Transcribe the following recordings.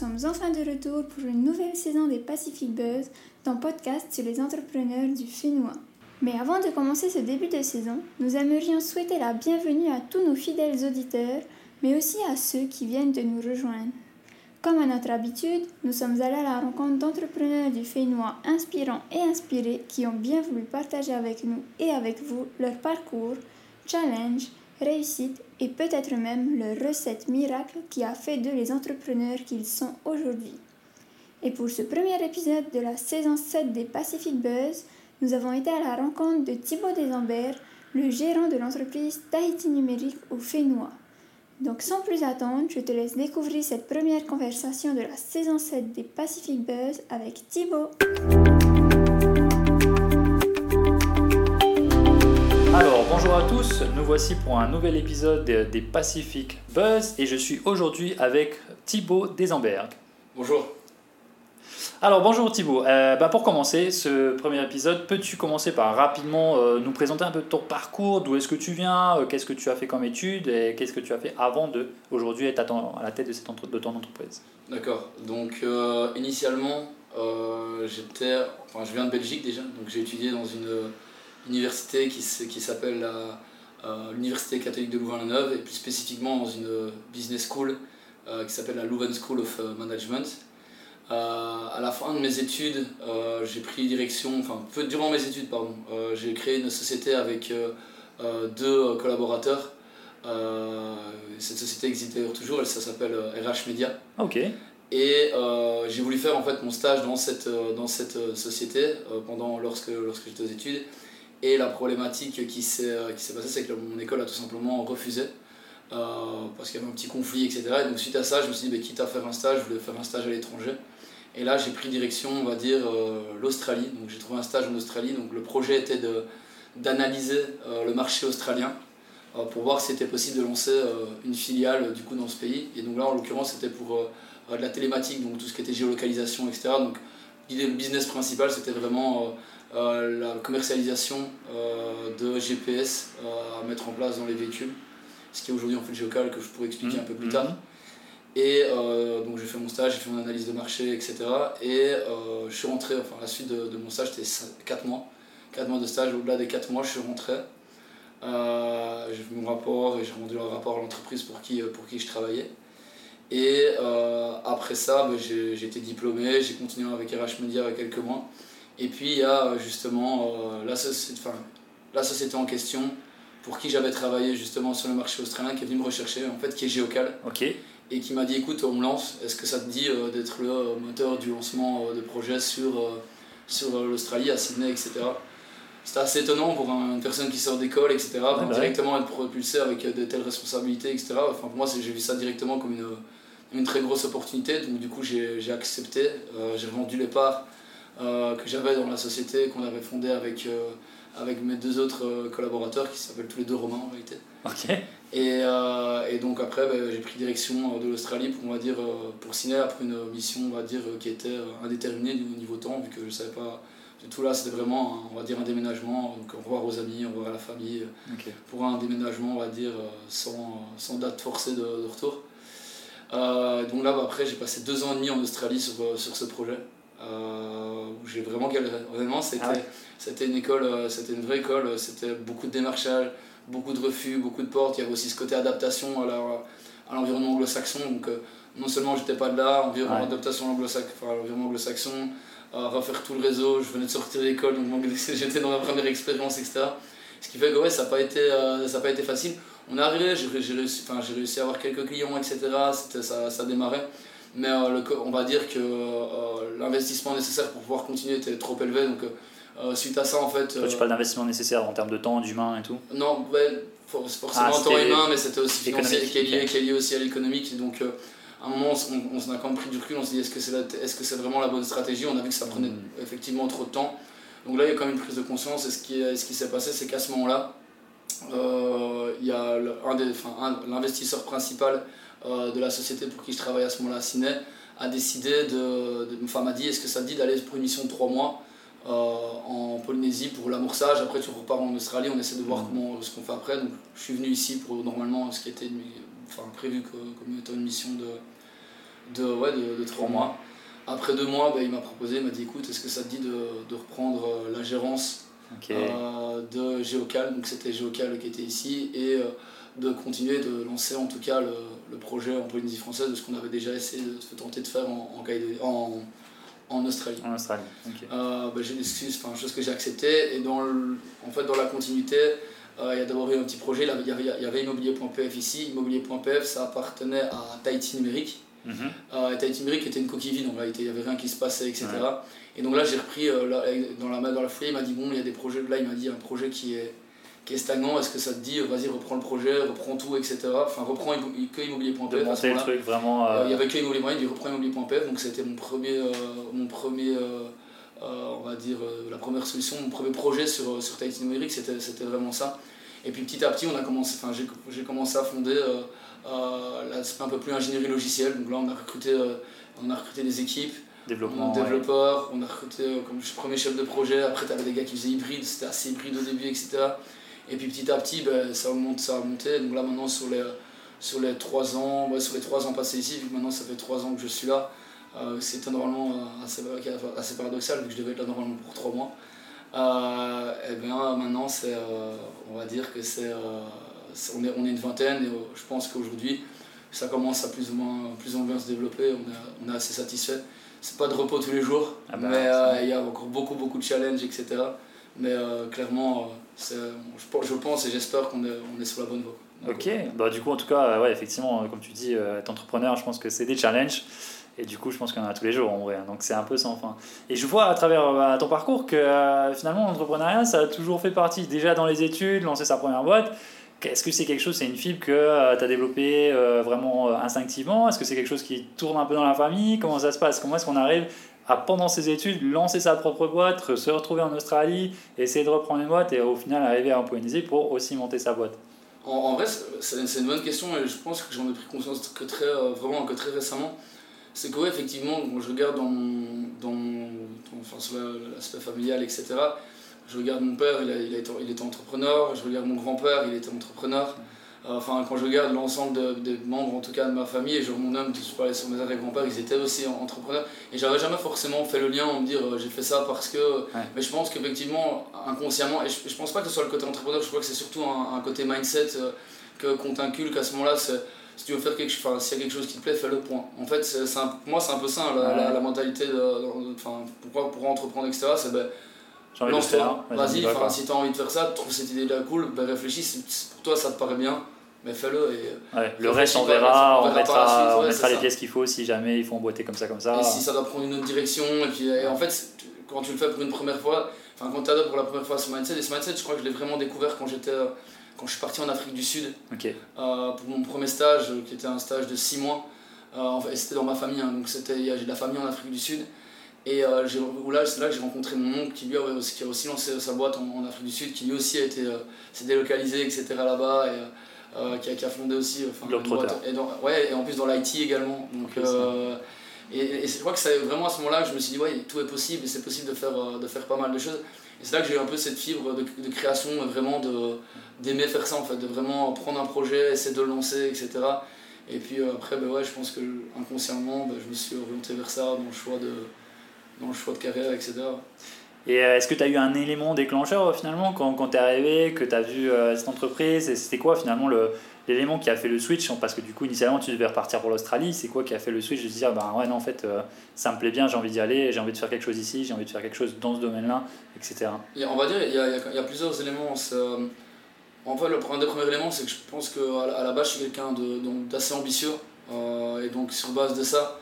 sommes enfin de retour pour une nouvelle saison des Pacific Buzz, ton podcast sur les entrepreneurs du Fénois. Mais avant de commencer ce début de saison, nous aimerions souhaiter la bienvenue à tous nos fidèles auditeurs, mais aussi à ceux qui viennent de nous rejoindre. Comme à notre habitude, nous sommes allés à la rencontre d'entrepreneurs du Fénois inspirants et inspirés qui ont bien voulu partager avec nous et avec vous leur parcours, challenge, réussite et peut-être même leur recette miracle qui a fait d'eux les entrepreneurs qu'ils sont aujourd'hui. Et pour ce premier épisode de la saison 7 des Pacific Buzz, nous avons été à la rencontre de Thibaut Desambert, le gérant de l'entreprise Tahiti Numérique au Fénois. Donc sans plus attendre, je te laisse découvrir cette première conversation de la saison 7 des Pacific Buzz avec Thibaut. Alors bonjour à tous, nous voici pour un nouvel épisode des Pacific Buzz et je suis aujourd'hui avec Thibaut Desemberg. Bonjour. Alors bonjour Thibaut, Euh, bah, pour commencer ce premier épisode, peux-tu commencer par rapidement euh, nous présenter un peu ton parcours, d'où est-ce que tu viens, euh, qu'est-ce que tu as fait comme études et qu'est-ce que tu as fait avant de aujourd'hui être à, ton- à la tête de, cette entre- de ton entreprise? D'accord. Donc initialement, j'étais, enfin, je viens de Belgique déjà, donc j'ai étudié dans une université qui, s'appelle euh, l'université catholique de Louvain-la-Neuve et plus spécifiquement dans une business school euh, qui s'appelle la Louvain School of euh, Management. À la fin de mes études, j'ai pris direction, enfin peu durant mes études pardon, j'ai créé une société avec deux collaborateurs. Cette société existe d'ailleurs toujours, elle ça s'appelle RH Media. Ok, Et euh, j'ai voulu faire en fait mon stage dans cette, dans cette société euh, pendant, lorsque, lorsque j'étais aux études. Et la problématique qui s'est euh, qui s'est passée, c'est que mon école a tout simplement refusé. euh, parce qu'il y avait un petit conflit, etc. Et donc suite à ça, je me suis dit, bah, quitte à faire un stage, je voulais faire un stage à l'étranger. Et là, j'ai pris direction, on va dire, euh, l'Australie. Donc j'ai trouvé un stage en Australie. Donc le projet était d'analyser le marché australien pour voir si c'était possible de lancer une filiale du coup dans ce pays. Et donc là, en l'occurrence, c'était pour de la télématique, donc tout ce qui était géolocalisation, etc. Donc l'idée, le business principal, c'était vraiment la commercialisation euh, de GPS euh, à mettre en place dans les véhicules, ce qui est aujourd'hui en fait géocal que je pourrais expliquer un peu plus Mhm. tard. Et euh, donc j'ai fait mon stage, j'ai fait mon analyse de marché, etc. Et euh, je suis rentré, enfin la suite de, de mon stage, c'était 4 mois. 4 mois de stage, au-delà des 4 mois, je suis rentré. Euh, j'ai fait mon rapport et j'ai rendu le rapport à l'entreprise pour qui, pour qui je travaillais. Et euh, après ça, ben, j'ai été diplômé, j'ai continué avec RH Media quelques mois. Et puis il y a euh, justement euh, la, société, enfin, la société en question pour qui j'avais travaillé justement sur le marché australien qui est venu me rechercher, en fait, qui est Géocal, ok, et qui m'a dit écoute, on me lance, est-ce que ça te dit euh, d'être le moteur du lancement de projet sur, sur l'Australie, à Sydney, etc. C'était assez étonnant pour un- une personne qui sort d'école, etc. Ouais, bah directement être propulsé avec de telles responsabilités, etc. Enfin, pour moi, j'ai vu ça directement comme une, une très grosse opportunité. Donc, du coup, j'ai accepté. Euh, j'ai vendu les parts que j'avais dans la société qu'on avait fondée avec, euh, avec mes deux autres euh, collaborateurs qui s'appellent tous les deux Romains en réalité. ok, Et, euh, et donc après, ben, j'ai pris direction euh, de l'Australie pour, on va dire, euh, pour signer après une mission, on va dire, euh, qui était euh, indéterminée du niveau temps, vu que je ne savais pas du tout. Là, c'était vraiment, un- on va dire, un déménagement, donc au revoir aux amis, au revoir à la famille, euh, pour un déménagement, on va dire, euh, sans, sans date forcée de, de retour. Euh, donc là, bah, après, j'ai passé deux ans et demi en Australie sur, euh, sur ce projet, euh, où j'ai vraiment galéré. C'était Ah ouais. c'était une école, euh, c'était une vraie école, euh, c'était beaucoup de démarchage, beaucoup de refus, beaucoup de portes. Il y avait aussi ce côté adaptation à la- à l'environnement anglo-saxon. Donc, euh, non seulement j'étais pas de là, environnement Ouais. adaptation anglo-saxon, enfin, l'environnement anglo-saxon, euh, refaire tout le réseau. Je venais de sortir d'école, donc mon- j'étais dans ma première expérience, etc. Ce qui fait que ouais, ça n'a pas, été, euh, ça a pas été facile. On est arrivé, j'ai réussi, réussi à avoir quelques clients, etc. Ça, ça démarrait. Mais euh, le on va dire que euh, l'investissement nécessaire pour pouvoir continuer était trop élevé. Donc, euh, suite à ça, en fait. Toi, tu parles d'investissement nécessaire en termes de temps, d'humain et tout non, ouais, for- forcément Ah, temps humain, mais c'était aussi financier, qui est, lié, qui est lié aussi à l'économique. Donc, à un moment, on, on, on a quand même pris du recul, on s'est dit est-ce que c'est est-ce que c'est vraiment la bonne stratégie? On a vu que ça prenait Mm. effectivement trop de temps. Donc là, il y a quand même une prise de conscience. Et ce qui, est- ce qui s'est passé, c'est qu'à ce moment-là, euh, il y a des- enfin, l'investisseur principal euh, de la société pour qui je travaille à ce moment-là, Ciné, a décidé de, de enfin, m'a dit est-ce que ça te dit d'aller pour une mission de trois mois euh, en Polynésie pour l'amorçage? Après, tu repars en Australie, on essaie de voir Mhm. comment, ce qu'on fait après. Donc, je suis venu ici pour normalement ce qui était enfin, prévu que- comme étant une mission de, de, ouais, de, trois mois. Après deux mois, bah, il m'a proposé, il m'a dit écoute, est-ce que ça te dit de, reprendre la gérance de Géocal? Donc c'était Géocal qui était ici et de continuer de lancer en tout cas le, le projet en Polynésie française de ce qu'on avait déjà essayé de, tenter de faire en, en, en, Australie. En Australie, euh, bah, j'ai une excuse, enfin, chose que j'ai acceptée. Et dans, en fait, dans la continuité, euh, il y a d'abord eu un petit projet. il y avait, il y avait immobilier.pf ici. Immobilier.pf, ça appartenait à Tahiti Numérique. Mm -hmm. Tahiti Numérique était une coquille vide en réalité, il n'y avait rien qui se passait, etc. Et donc là, j'ai repris dans, la, dans la foulée, il m'a dit Bon, il y a des projets. Là, il m'a dit un projet qui est qui est stagnant, est-ce que ça te dit, vas-y, reprends le projet, reprends tout, etc. Enfin, reprends que immobilier.pf. le truc vraiment. Euh, il y avait que immobilier.pf, il dit reprends immobilier.pf, donc c'était mon premier, euh, mon premier euh, on va dire, la première solution, mon premier projet sur, sur Tahiti numérique, c'était vraiment ça. Et puis petit à petit, on a commencé, enfin, j'ai commencé à fonder l'aspect un peu plus ingénierie logicielle. Donc là, on a recruté, on a recruté des équipes. Développement, développeurs, on a recruté comme premier chef de projet, après tu avais des gars qui faisaient hybride, c'était assez hybride au début, etc. Et puis petit à petit, ben, ça, augmente, ça a monté. Donc là maintenant sur les, sur les 3 ans, sur les 3 ans passés ici, vu que maintenant ça fait 3 ans que je suis là, euh, c'était normalement euh, assez, assez, paradoxal vu que je devais être là normalement pour 3 mois. Euh, et bien maintenant c'est, on va dire que c'est, on, est, on est une vingtaine et je pense qu'aujourd'hui ça commence à plus ou moins, plus ou moins se développer, on est, on est assez satisfait. C'est pas de repos tous les jours, ah bah, mais il y a encore beaucoup beaucoup de challenges, etc. Mais clairement je pense et j'espère qu'on est, on est sur la bonne voie. Ok, bah, du coup, en tout cas, ouais, effectivement, comme tu dis, euh, être entrepreneur, je pense que c'est des challenges. Et du coup, je pense qu'il y en a tous les jours en vrai. Hein. Donc c'est un peu sans fin. Et je vois à travers euh, ton parcours que euh, finalement, l'entrepreneuriat, ça a toujours fait partie. Déjà dans les études, lancer sa première boîte. Est-ce que c'est quelque chose, c'est une fibre que tu as développé vraiment instinctivement? Est-ce que c'est quelque chose qui tourne un peu dans la famille? Comment ça se passe? Comment est-ce qu'on arrive pendant ses études, lancer sa propre boîte, se retrouver en Australie, essayer de reprendre une boîte et au final arriver à Polynésie pour aussi monter sa boîte En, vrai, c'est une bonne question et je pense que j'en ai pris conscience que très, euh, vraiment que très récemment. C'est que, effectivement, je regarde dans, dans, enfin, sur l'aspect familial, etc. Je regarde mon père, il, a, il, a il était entrepreneur. Je regarde mon grand-père, il était entrepreneur. Enfin, quand je regarde l'ensemble des membres, en tout cas de ma famille, et mon homme, je parlais sur mes arrière-grands-pères, ils étaient aussi entrepreneurs. Et j'avais jamais forcément fait le lien en me dire euh, j'ai fait ça parce que. Mais je pense qu'effectivement, inconsciemment, et je, je pense pas que ce soit le côté entrepreneur, je crois que c'est surtout un, côté mindset euh, que, qu'on t'inculque à ce moment-là. Si tu veux faire quelque chose, s'il y a quelque chose qui te plaît, fais-le point. En fait, c'est, pour moi, c'est un peu ça, la, la, mentalité de. Enfin, pourquoi, pour entreprendre, etc. C'est ben, lance-toi, vas-y, si tu as envie de faire ça, tu trouves cette idée-là cool, ben réfléchis, si pour toi ça te paraît bien, mais fais-le. Et, ouais, le reste, on verra, on, mettra, on mettra les pièces qu'il faut si jamais il faut emboîter comme ça, comme ça. Et si ça doit prendre une autre direction, et puis en fait, quand tu le fais pour une première fois, enfin quand tu adoptes pour la première fois ce mindset, et ce mindset, je crois que je l'ai vraiment découvert quand j'étais quand je suis parti en Afrique du Sud euh, pour mon premier stage, qui était un stage de 6 mois. Euh, c'était dans ma famille, hein, donc c'était, j'ai de la famille en Afrique du Sud. Et euh, là, c'est là que j'ai rencontré mon oncle qui lui a qui a aussi lancé sa boîte en, Afrique du Sud, qui lui aussi a été s'est délocalisé, etc. là-bas. Et, euh, qui, a, qui, a, fondé aussi enfin, boîte, et, dans, ouais, et en plus dans l'IT également. Donc, euh, et, et je crois que c'est vraiment à ce moment-là que je me suis dit, ouais, tout est possible et c'est possible de faire, euh, de faire pas mal de choses. Et c'est là que j'ai eu un peu cette fibre de, de création, vraiment d'aimer faire ça en fait, de vraiment prendre un projet, essayer de le lancer, etc. Et puis après, ben ouais, je pense que inconsciemment, ben, je me suis orienté vers ça dans le choix de, dans le choix de carrière, etc. Et euh, est-ce que tu as eu un élément déclencheur euh, finalement quand, quand tu es arrivé, que tu as vu euh, cette entreprise? C'était quoi finalement l'élément qui a fait le switch? Parce que du coup, initialement, tu devais repartir pour l'Australie. C'est quoi qui a fait le switch de se dire, bah ouais, non, en fait, ça me plaît bien, j'ai envie d'y aller, j'ai envie de faire quelque chose ici, j'ai envie de faire quelque chose dans ce domaine-là, etc. on va dire, il y a, y a, plusieurs éléments. en fait, le premier, premier élément, c'est que je pense qu'à à la base, je suis quelqu'un d'assez ambitieux. et donc, sur base de ça,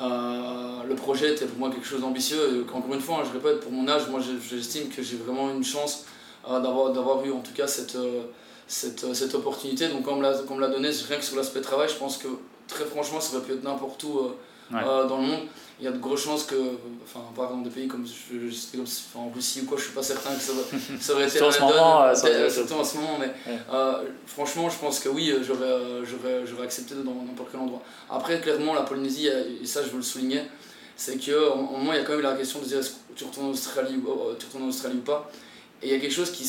euh, le projet était pour moi quelque chose d'ambitieux. Encore une fois, hein, je répète, pour mon âge, moi j'estime que j'ai vraiment une chance euh, d'avoir eu en tout cas cette, euh, cette, cette opportunité. Donc, comme on me l'a donné, rien que sur l'aspect travail, je pense que très franchement, ça aurait pu être n'importe où dans le monde il y a de grosses chances que, enfin, par exemple, des pays comme, je, comme en Russie ou quoi, je suis pas certain que ça, ça aurait été la donne, surtout en ce moment, mais euh, franchement, je pense que oui, euh, j'aurais, euh, accepté dans n'importe quel endroit. Après, clairement, la Polynésie, et ça je veux le souligner, c'est qu'au moment, il y a quand même la question de dire est-ce que tu retournes en Australie, ou, tu retournes en Australie ou pas. Et il y a quelque chose qui,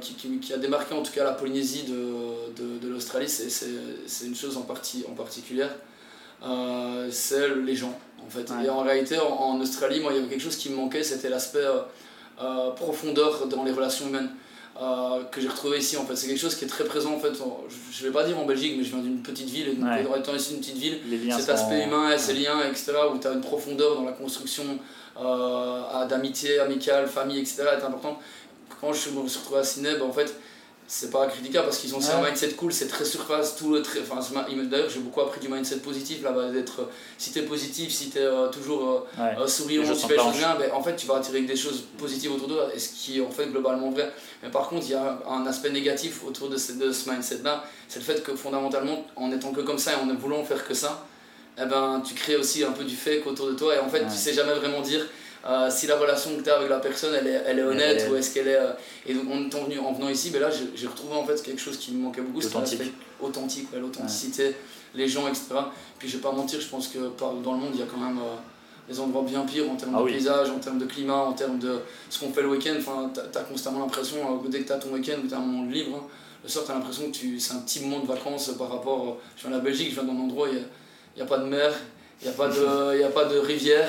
qui, qui, qui, a démarqué en tout cas la Polynésie de, de, de l'Australie, c'est, une chose en, partie, en particulier. Euh, c'est les gens. En fait. Et en réalité, en, Australie, moi, il y avait quelque chose qui me manquait, c'était l'aspect euh, profondeur dans les relations humaines. que j'ai retrouvé ici en fait c'est quelque chose qui est très présent en fait je vais pas dire en Belgique mais je viens d'une petite ville et donc étant ici d'une petite ville cet aspect humain et ces liens etc où tu as une profondeur dans la construction d'amitié amicale famille etc est important quand je me suis retrouvé à Sydney ben, en fait c'est pas critiquable parce qu'ils ont aussi un mindset cool, c'est très surface, tout le très, enfin, d'ailleurs j'ai beaucoup appris du mindset positif là-bas, d'être, si t'es positif, si t'es es toujours euh, souriant, tu fais les choses bien, ben, en fait tu vas attirer des choses positives autour de toi, et ce qui est en fait globalement vrai. Mais par contre il y a un aspect négatif autour de ce, de ce mindset-là, c'est le fait que fondamentalement en étant que comme ça et en ne voulant faire que ça, eh ben, tu crées aussi un peu du fake autour de toi et en fait tu sais jamais vraiment dire euh, si la relation que tu as avec la personne elle est, elle est honnête ou est-ce qu'elle est. Euh, et donc en, venu, en venant ici, ben là j'ai retrouvé en fait quelque chose qui me manquait beaucoup, c'était l'aspect authentique, l'authenticité, les gens, etc. Puis je vais pas mentir, je pense que dans le monde il y a quand même euh, des endroits bien pires en termes ah de paysage, en termes de climat, en termes de ce qu'on fait le week-end. Enfin, tu as, constamment l'impression, dès que tu as ton week-end ou tu as un moment de libre, hein, le soir tu as l'impression que c'est un petit moment de vacances par rapport. je viens de la Belgique, je viens d'un endroit où il n'y a, a, pas de mer, il n'y a, pas de, a pas de rivière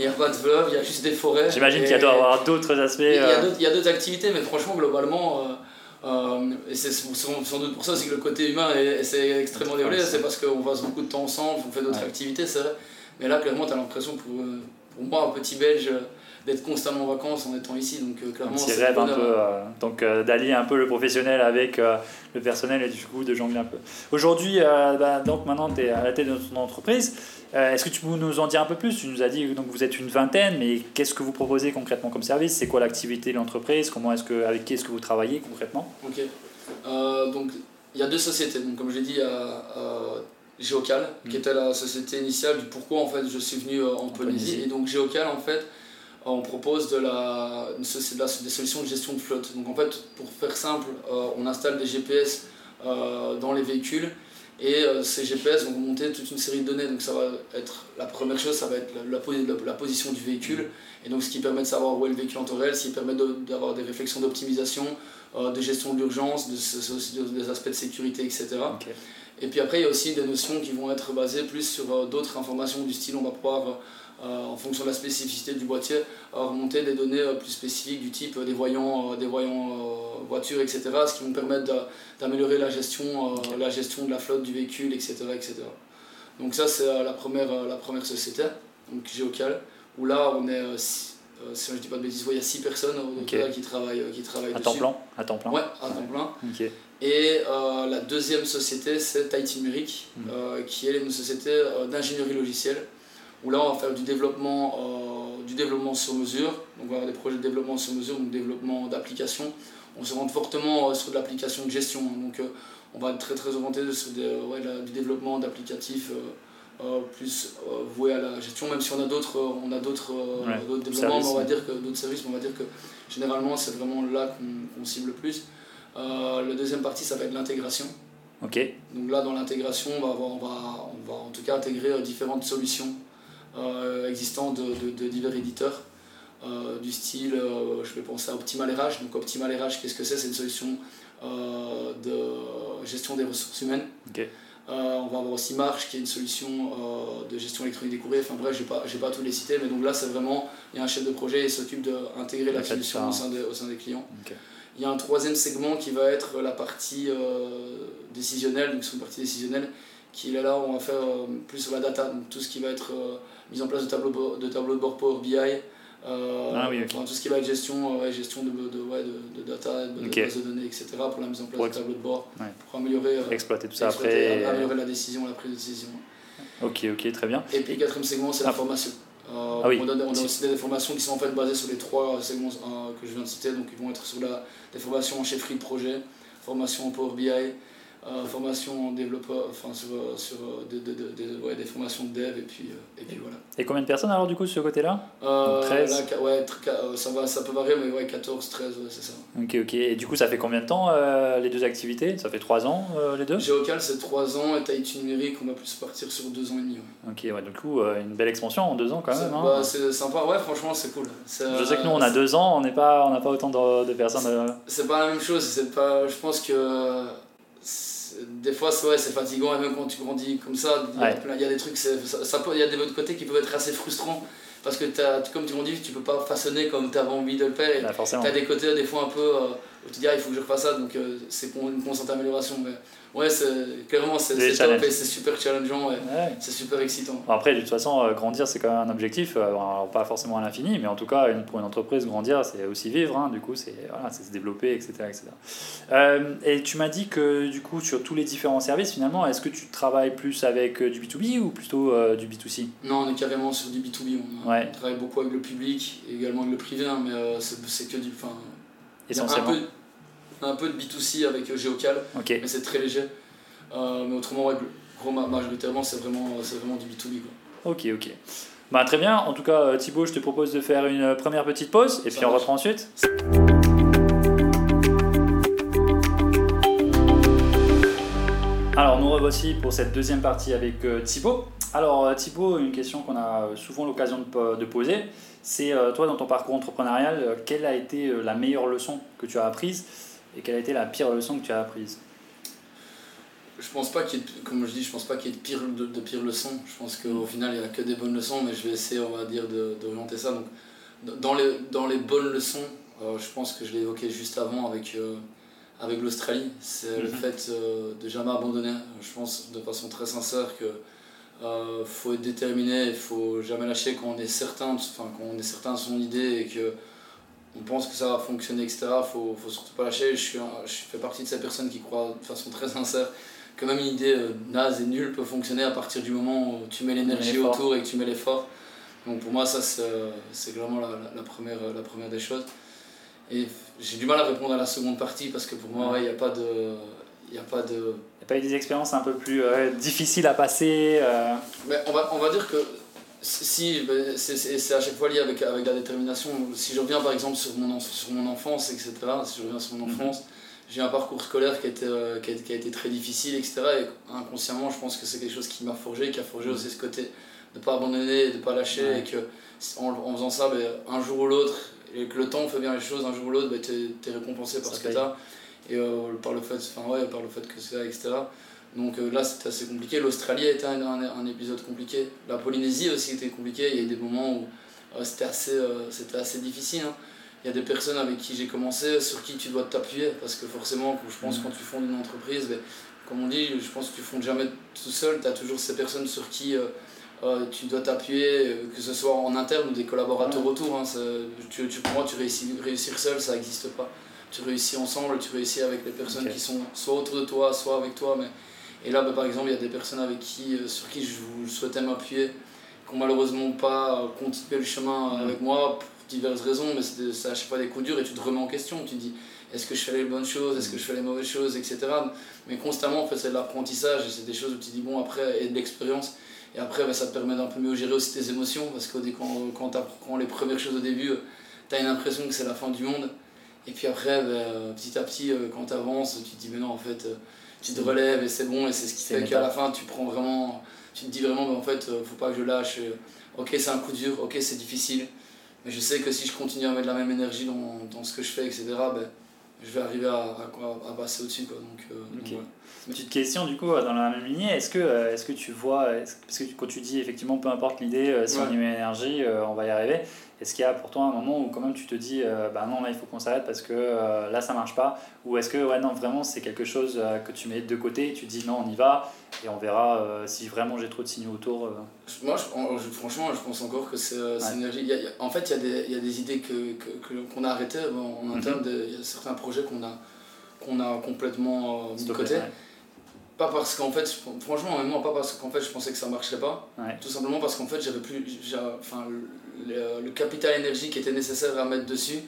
il n'y a pas de fleuve, il y a juste des forêts. J'imagine qu'il y a avoir d'autres aspects. Euh, il y a d'autres activités, mais franchement, globalement, euh, euh, et c'est sans doute pour ça aussi que le côté humain est, extrêmement développé, c'est parce qu'on passe beaucoup de temps ensemble, on fait d'autres activités, c'est vrai. Mais là, clairement, tu as l'impression, pour, pour moi, un petit belge, d'être constamment en vacances en étant ici. Donc euh, clairement, c'est un peu. Euh, donc euh, d'allier un peu le professionnel avec le personnel et du coup de jongler un peu. Aujourd'hui, bah, donc maintenant tu es à la tête de ton entreprise. Est-ce que tu peux nous en dire un peu plus? Tu nous as dit donc vous êtes une vingtaine, mais qu'est-ce que vous proposez concrètement comme service? C'est quoi l'activité de l'entreprise? Comment est-ce que avec qui est-ce que vous travaillez concrètement? Ok. donc il y a deux sociétés. Donc comme j'ai dit, il y a Géocal, qui mm. était la société initiale du pourquoi en fait je suis venu en, Polynésie. Et donc Géocal en fait on propose de la, des solutions de gestion de flotte. Donc en fait, pour faire simple, euh, on installe des GPS euh, dans les véhicules et euh, ces GPS vont monter toute une série de données. Donc ça va être la première chose, ça va être la, la, position du véhicule et donc ce qui permet de savoir où est le véhicule en temps réel, ce qui permet d'avoir des réflexions d'optimisation, de gestion d'urgence, des aspects de sécurité, etc. Et puis après, il y a aussi des notions qui vont être basées plus sur d'autres informations du style on va pouvoir en fonction de la spécificité du boîtier, remonter des données euh, plus spécifiques du type des voyants, euh, des voyants voitures, etc., ce qui vont permettre d'améliorer la, gestion la gestion de la flotte du véhicule, etc. etc. Donc ça, c'est la première, la première société, donc Géocal, où là, on est, si je ne dis pas de bêtises, il y a 6 personnes qui travaillent, qui travaillent à Temps plein À temps plein Ouais, à temps plein. Et la deuxième société, c'est Tahiti Numérique, hmm. qui est une société d'ingénierie logicielle où là on va faire du développement, euh, du développement sur mesure, donc on va avoir des projets de développement sur mesure, donc développement d'applications. On se rend fortement euh, sur de l'application de gestion, hein. donc euh, on va être très très orienté sur du développement d'applicatifs plus voué à la gestion, même si on a d'autres on a d'autres développements, on va dire que d'autres services, on va dire que généralement c'est vraiment là qu'on cible le plus. la deuxième partie ça va être l'intégration. Donc là dans l'intégration on va, on, va, on va en tout cas intégrer différentes solutions existants de, de, divers éditeurs. Euh, du style, euh, je vais penser à Optimal RH. Donc Optimal RH, qu'est-ce que c'est? C'est une solution de gestion des ressources humaines. on va avoir aussi Marche qui est une solution de gestion électronique des courriers. Enfin bref, je n'ai pas, pas tous les cités, mais donc là c'est vraiment, il y a un chef de projet et s'occupe d'intégrer la solution au sein, au sein, des clients. Il y a un troisième segment qui va être la partie décisionnelle, donc c'est une partie décisionnelle qui est là où on va faire plus sur la data, donc tout ce qui va être mise en place de tableaux de, tableau de bord Power BI. Euh, ah tout ce qui va être gestion, euh, gestion de, de, ouais, de, de data, de, base de données, etc. pour la mise en place de tableau de bord, pour améliorer, euh, exploiter tout ça après. Améliorer la décision, la prise de décision. Ok, ok, très bien. Et puis le quatrième segment, c'est la ah. formation. Ah on, a, on a aussi des formations qui sont en fait basées sur les trois segments que je viens de citer, donc ils vont être sur la, des formations en chefferie de projet, formation en Power BI, euh, formation en développeur, enfin sur, euh, sur euh, des, des, des, ouais, des, formations de dev et puis, et puis voilà. Et combien de personnes alors du coup sur ce côté-là? 13 Ouais, ça, va, ça peut varier mais ouais, 14, 13, ouais, c'est ça. Ok, ok. Et du coup ça fait combien de temps les deux activités? Ça fait 3 ans les deux? Géocal c'est 3 ans et Tahiti numérique on va plus partir sur 2 ans et demi. Ouais. Ok, ouais, du coup une belle expansion en 2 ans quand même. Hein. Bah, c'est sympa, ouais franchement c'est cool. Je sais que nous on a 2 ans, on n'a pas, pas autant de, de personnes. C'est pas la même chose, pas, je pense que des fois, c'est ouais, fatigant, et même quand tu grandis comme ça, il y, a des trucs, ça, ça, il y a des autres côtés qui peuvent être assez frustrants. Parce que as, comme tu grandis, tu peux pas façonner comme tu avais envie de le faire. Et tu as des côtés, des fois, un peu euh, te dis, ah, il faut que je refasse ça, donc euh, c'est une constante amélioration. Mais Ouais, clairement, c'est super challengeant, c'est super excitant. Après, de toute façon, euh, grandir, c'est quand même un objectif, euh, pas forcément à l'infini, mais en tout cas, pour une entreprise, grandir, c'est aussi vivre, hein, du coup, c'est voilà, se développer, etc. etc. Euh, et tu m'as dit que, du coup, sur tous les différents services, finalement, est-ce que tu travailles plus avec du B2B ou plutôt du B2C Non, on est carrément sur du B2B. On, on travaille beaucoup avec le public, et également avec le privé, hein, mais c'est que du. Essentiellement un peu de B2C avec euh, Geocal, mais c'est très léger. Euh, mais autrement, ouais, majoritairement, c'est vraiment, vraiment du B2B. Quoi. Ok, ok. Bah, très bien. En tout cas, euh, Thibaut, je te propose de faire une première petite pause et puis on reprend ensuite. Alors, nous revoici pour cette deuxième partie avec Thibaut. Alors, Thibaut, une question qu'on a souvent l'occasion de, de, poser, c'est toi, dans ton parcours entrepreneurial, quelle a été la meilleure leçon que tu as apprise et quelle a été la pire leçon que tu as apprise? Je pense pas qu'il y ait, comme je dis, je pense pas qu'il y ait de pire, de, de pire leçons. Je pense qu'au final, il n'y a que des bonnes leçons, mais je vais essayer, on va dire, d'orienter ça. Donc, dans les, dans les bonnes leçons, euh, je pense que je l'ai évoqué juste avant avec, euh, avec l'Australie, c'est le mhm. fait euh, de jamais abandonner. Je pense de façon très sincère que faut être déterminé, il faut jamais lâcher quand on est certain, enfin, quand on est certain de son idée et que on pense que ça va fonctionner, etc. Faut, faut surtout pas lâcher. Je, suis je fais partie de ces personnes qui croient de façon très sincère que même une idée euh, naze et nulle peut fonctionner à partir du moment où tu mets l'énergie autour et que tu mets l'effort. Donc pour moi, ça, c'est vraiment la, la, première, la première des choses. Et j'ai du mal à répondre à la seconde partie parce que pour moi, il n'y a pas de. Il a pas de. Eu des expériences un peu plus euh, difficiles à passer euh. Mais on, va, on va dire que si, c'est à chaque fois lié avec, avec la détermination. Si je reviens par exemple sur mon, sur mon enfance, etc., si je reviens sur mon mhm. enfance, j'ai un parcours scolaire qui a, été, euh, qui, a, qui a, été très difficile, etc. Et inconsciemment, je pense que c'est quelque chose qui m'a forgé, qui a forgé mhm. aussi ce côté de ne pas abandonner, de ne pas lâcher, et que en, en, faisant ça, ben, un jour ou l'autre, et que le temps fait bien les choses, un jour ou l'autre, ben, tu es, récompensé par ce que tu as, et euh, par, le fait, enfin, ouais, par le fait que c'est etc. Donc euh, là, c'était assez compliqué. L'Australie a été un, un, épisode compliqué. La Polynésie aussi était compliqué. Il y a eu des moments où euh, c'était assez, c'était assez difficile. Hein. Il y a des personnes avec qui j'ai commencé, sur qui tu dois t'appuyer. Parce que forcément, je pense, mm. quand tu fondes une entreprise, ben, comme on dit, je pense que tu fondes jamais tout seul. Tu as toujours ces personnes sur qui tu dois t'appuyer, que ce soit en interne ou des collaborateurs autour. Hein. tu, tu, pour moi, tu réussis, réussir seul, ça n'existe pas. Tu réussis ensemble, tu réussis avec les personnes qui sont soit autour de toi, soit avec toi. Mais et là, bah, par exemple, il y a des personnes avec qui, euh, sur qui je souhaitais m'appuyer, qui n'ont malheureusement pas continué le chemin avec moi pour diverses raisons, mais c'est à chaque fois des coups durs et tu te remets en question. Tu te dis, est-ce que je fais les bonnes choses, est-ce que je fais les mauvaises choses, etc. Mais constamment, en fait, c'est de l'apprentissage et c'est des choses où tu dis, bon, après, et de l'expérience. Et après, bah, ça te permet d'un peu mieux gérer aussi tes émotions parce que quand, quand tu apprends les premières choses au début, tu as une impression que c'est la fin du monde. Et puis après, bah, petit à petit, euh, quand tu avances, tu te dis, mais non, en fait, euh, tu te relèves et c'est bon et c'est ce qui fait qu'à la fin tu prends vraiment tu te dis vraiment mais en fait euh, faut pas que je lâche ok c'est un coup dur ok c'est difficile mais je sais que si je continue à mettre la même énergie dans, dans ce que je fais etc ben, je vais arriver à, à, à passer au-dessus quoi. Donc, euh, Petite question du coup dans la même lignée, est-ce que, est-ce que tu vois, parce que quand tu dis effectivement peu importe l'idée, si on y met l'énergie, on va y arriver, est-ce qu'il y a pour toi un moment où quand même tu te dis euh, bah non là il faut qu'on s'arrête parce que euh, là ça marche pas? Ou est-ce que ouais non vraiment c'est quelque chose euh, que tu mets de côté et tu dis non on y va et on verra si vraiment j'ai trop de signaux autour Moi je, franchement je pense encore que c'est énergie. en fait il y, a des, il y a des idées qu'on que, qu'on a arrêtées en mhm. interne, il y a certains projets qu'on a, qu'on a complètement mis de côté. Pas parce qu'en fait, franchement, même moi, pas parce qu'en fait je pensais que ça marcherait pas. Tout simplement parce qu'en fait j'avais plus. Enfin, le, capital énergie qui était nécessaire à mettre dessus,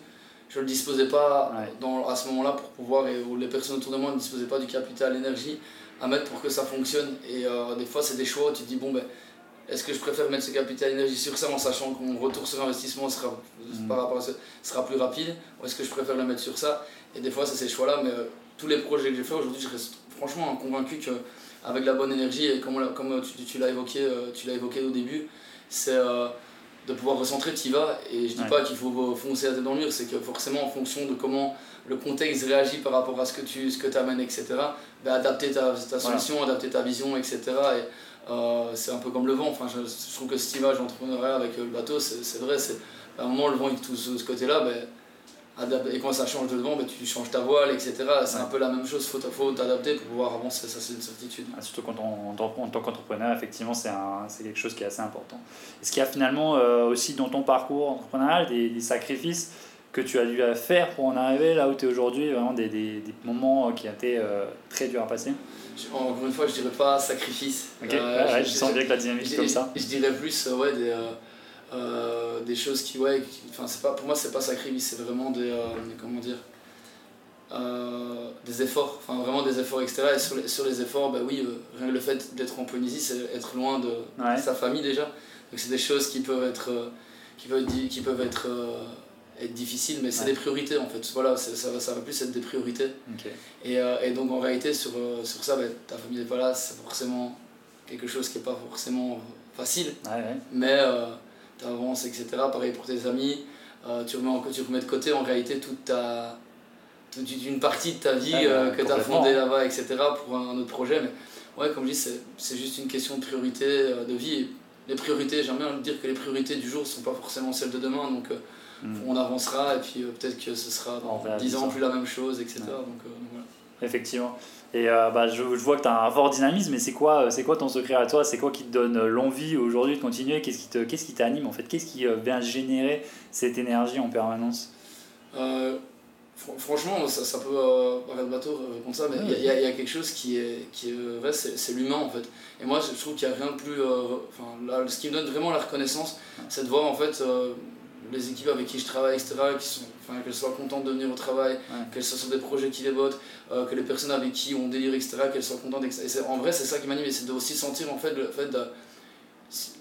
je ne le disposais pas dans, à ce moment-là pour pouvoir, et les personnes autour de moi ne disposaient pas du capital énergie à mettre pour que ça fonctionne. Et euh, des fois, c'est des choix où tu te dis, bon, ben, est-ce que je préfère mettre ce capital énergie sur ça en sachant que mon retour sur investissement sera, mm. par rapport à sera plus rapide, ou est-ce que je préfère le mettre sur ça? Et des fois, c'est ces choix-là, mais euh, tous les projets que j'ai fait aujourd'hui, je reste franchement convaincu qu'avec la bonne énergie, et comme, comme tu, tu l'as évoqué, euh, tu l'as évoqué au début, c'est de pouvoir recentrer, tu y vas. Et je dis Ouais. pas qu'il faut foncer la tête dans le mur, c'est que forcément, en fonction de comment le contexte réagit par rapport à ce que tu ce que amènes, etc., bah, adapter ta, ta solution, adapter ta vision, etc. Et euh, c'est un peu comme le vent. Enfin, je, je trouve que cette image d'entrepreneuriat avec le bateau, c'est vrai. À un moment, le vent il touche de ce côté-là, ben, et quand ça change de vent, ben, tu changes ta voile, etc. C'est Ouais. un peu la même chose, il faut, faut t'adapter pour pouvoir avancer, ça c'est une certitude. Ah, Surtout quand on, en, tant- en tant qu'entrepreneur, effectivement, c'est quelque chose qui est assez important. Est-ce qu'il y a finalement euh, aussi dans ton parcours entrepreneurial des, des sacrifices que tu as dû faire pour en arriver là où tu es aujourd'hui, vraiment des, des, des moments euh, qui ont été euh, très durs à passer? Encore une fois, je dirais pas sacrifice. Ok, Euh, ouais, ouais, je- je sens bien que la dynamique est comme ça. je dirais plus ouais, des, euh, des choses qui, ouais, enfin, c'est pas, pour moi, c'est pas sacrifice, c'est vraiment des, euh, comment dire, euh, des efforts, enfin vraiment des efforts extérieurs. Et sur les, sur les efforts, bah oui, rien que le fait d'être en Polynésie, c'est être loin de Ouais. sa famille déjà. Donc c'est des choses qui peuvent être, qui peuvent qui peuvent être, être difficiles, mais c'est Ouais. des priorités en fait. Voilà, ça, va- ça va plus être des priorités. Et, et donc en réalité, sur, sur ça, bah, ta famille n'est pas là, c'est forcément quelque chose qui n'est pas forcément facile, Ouais, mais avances, etc. Pareil pour tes amis, euh, tu, remets en, tu remets de côté en réalité toute ta toute une partie de ta vie euh, que tu as fondée là-bas, etc. pour un, autre projet. Mais ouais, comme je dis, c'est c'est juste une question de priorité euh, de vie. Et les priorités, j'aime bien dire que les priorités du jour ne sont pas forcément celles de demain, donc euh, Mm. on avancera et puis peut-être que ce sera dans réalise 10 ans ça. plus la même chose, etc. Ouais. Donc, donc voilà. Effectivement. Et euh, bah, je, je vois que tu as un fort dynamisme, mais c'est quoi, euh, c'est quoi ton secret à toi? C'est quoi qui te donne euh, l'envie aujourd'hui de continuer? Qu'est-ce qui te- qu'est-ce qui t'anime en fait? Qu'est-ce qui vient générer cette énergie en permanence? Euh, fr- franchement, ça, ça peut euh, paraître bateau répondre ça, mais il Ouais. y, a- y a quelque chose qui est, qui est vrai, c'est c'est l'humain en fait. Et moi, je trouve qu'il n'y a rien de plus. Enfin, là, ce qui me donne vraiment la reconnaissance, c'est de voir en fait les équipes avec qui je travaille, etc., qui sont, enfin, qu'elles soient contentes de venir au travail, qu'elles soient sur des projets qui les bottent, euh, que les personnes avec qui on délire, etc., qu'elles soient contentes. etc. Et en vrai, c'est ça qui m'anime, et c'est de aussi sentir en fait le fait de